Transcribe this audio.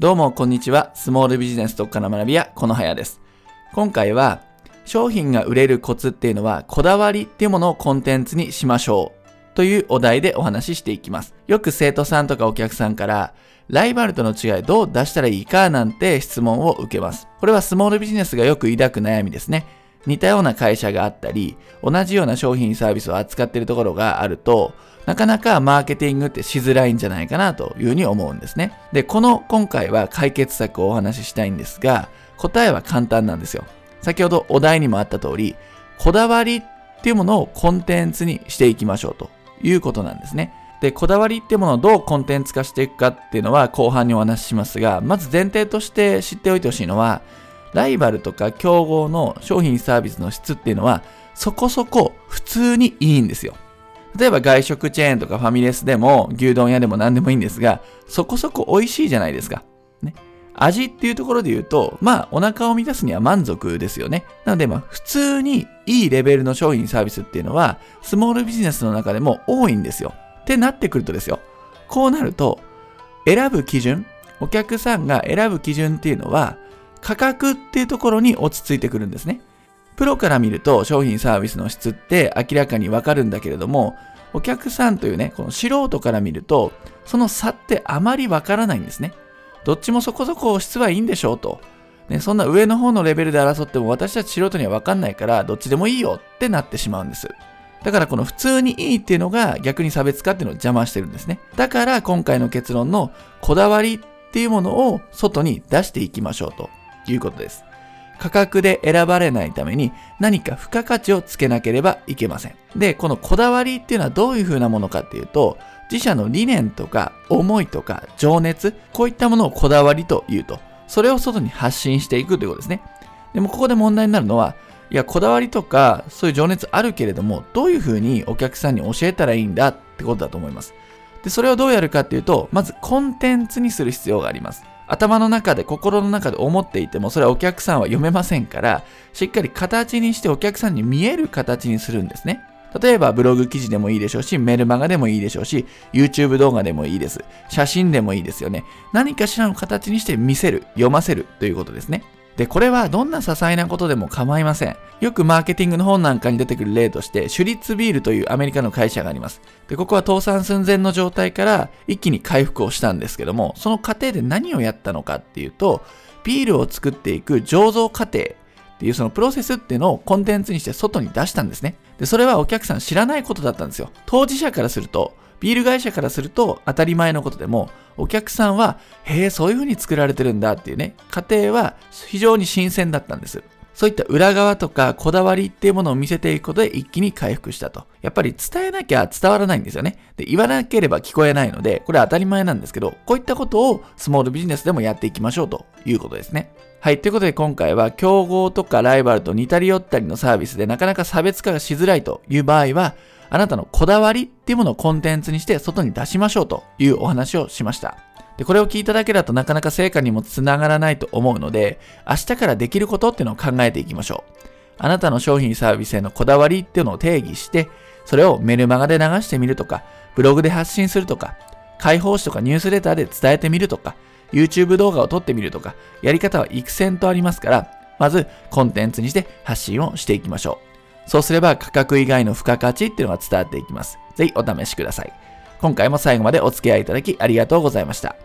どうも、こんにちは。スモールビジネス特化の学び屋、このはやです。今回は、商品が売れるコツっていうのは、こだわりっていうものをコンテンツにしましょう。というお題でお話ししていきます。よく生徒さんとかお客さんから、ライバルとの違いどう出したらいいかなんて質問を受けます。これはスモールビジネスがよく抱く悩みですね。似たような会社があったり、同じような商品サービスを扱っているところがあると、なかなかマーケティングってしづらいんじゃないかなというふうに思うんですね。で、この今回は解決策をお話ししたいんですが、答えは簡単なんですよ。先ほどお題にもあった通り、こだわりっていうものをコンテンツにしていきましょうということなんですね。で、こだわりっていうものをどうコンテンツ化していくかっていうのは後半にお話ししますが、まず前提として知っておいてほしいのは、ライバルとか競合の商品サービスの質っていうのはそこそこ普通にいいんですよ。例えば外食チェーンとかファミレスでも牛丼屋でも何でもいいんですが、そこそこ美味しいじゃないですか。ね。味っていうところで言うと、まあお腹を満たすには満足ですよね。なのでまあ普通にいいレベルの商品サービスっていうのはスモールビジネスの中でも多いんですよ。ってなってくるとですよ。こうなると選ぶ基準、お客さんが選ぶ基準っていうのは価格っていうところに落ち着いてくるんですね。プロから見ると商品サービスの質って明らかにわかるんだけれども、お客さんというね、この素人から見ると、その差ってあまりわからないんですね。どっちもそこそこ質はいいんでしょうと。ね、そんな上の方のレベルで争っても私たち素人にはわかんないからどっちでもいいよってなってしまうんです。だからこの普通にいいっていうのが逆に差別化っていうのを邪魔してるんですね。だから今回の結論のこだわりっていうものを外に出していきましょうということです。価格で選ばれないために何か付加価値をつけなければいけません。で、このこだわりっていうのはどういう風なものかっていうと、自社の理念とか思いとか情熱、こういったものをこだわりというと、それを外に発信していくということですね。でもここで問題になるのは、いや、こだわりとかそういう情熱あるけれども、どういう風にお客さんに教えたらいいんだってことだと思います。で、それをどうやるかっていうと、まずコンテンツにする必要があります。頭の中で、心の中で思っていても、それはお客さんは読めませんから、しっかり形にしてお客さんに見える形にするんですね。例えばブログ記事でもいいでしょうし、メルマガでもいいでしょうし、YouTube 動画でもいいです。写真でもいいですよね。何かしらの形にして見せる、読ませるということですね。で、これはどんな些細なことでも構いません。よくマーケティングの本なんかに出てくる例として、シュリッツビールというアメリカの会社があります。で、ここは倒産寸前の状態から一気に回復をしたんですけども、その過程で何をやったのかっていうと、ビールを作っていく醸造過程っていうそのプロセスっていうのをコンテンツにして外に出したんですね。で、それはお客さん知らないことだったんですよ。当事者からすると、ビール会社からすると当たり前のことでも、お客さんは、へえ、そういう風に作られてるんだっていうね、過程は非常に新鮮だったんです。そういった裏側とかこだわりっていうものを見せていくことで一気に回復したと。やっぱり伝えなきゃ伝わらないんですよね。で、言わなければ聞こえないので、これは当たり前なんですけど、こういったことをスモールビジネスでもやっていきましょうということですね。はい。ということで今回は競合とかライバルと似たり寄ったりのサービスでなかなか差別化がしづらいという場合は、あなたのこだわりっていうものをコンテンツにして外に出しましょうというお話をしました。で、これを聞いただけだとなかなか成果にもつながらないと思うので、明日からできることっていうのを考えていきましょう。あなたの商品サービスへのこだわりっていうのを定義して、それをメルマガで流してみるとか、ブログで発信するとか、開放誌とかニュースレターで伝えてみるとか、YouTube 動画を撮ってみるとか、やり方は幾千とありますから、まずコンテンツにして発信をしていきましょう。そうすれば価格以外の付加価値っていうのが伝わっていきます。ぜひお試しください。今回も最後までお付き合いいただきありがとうございました。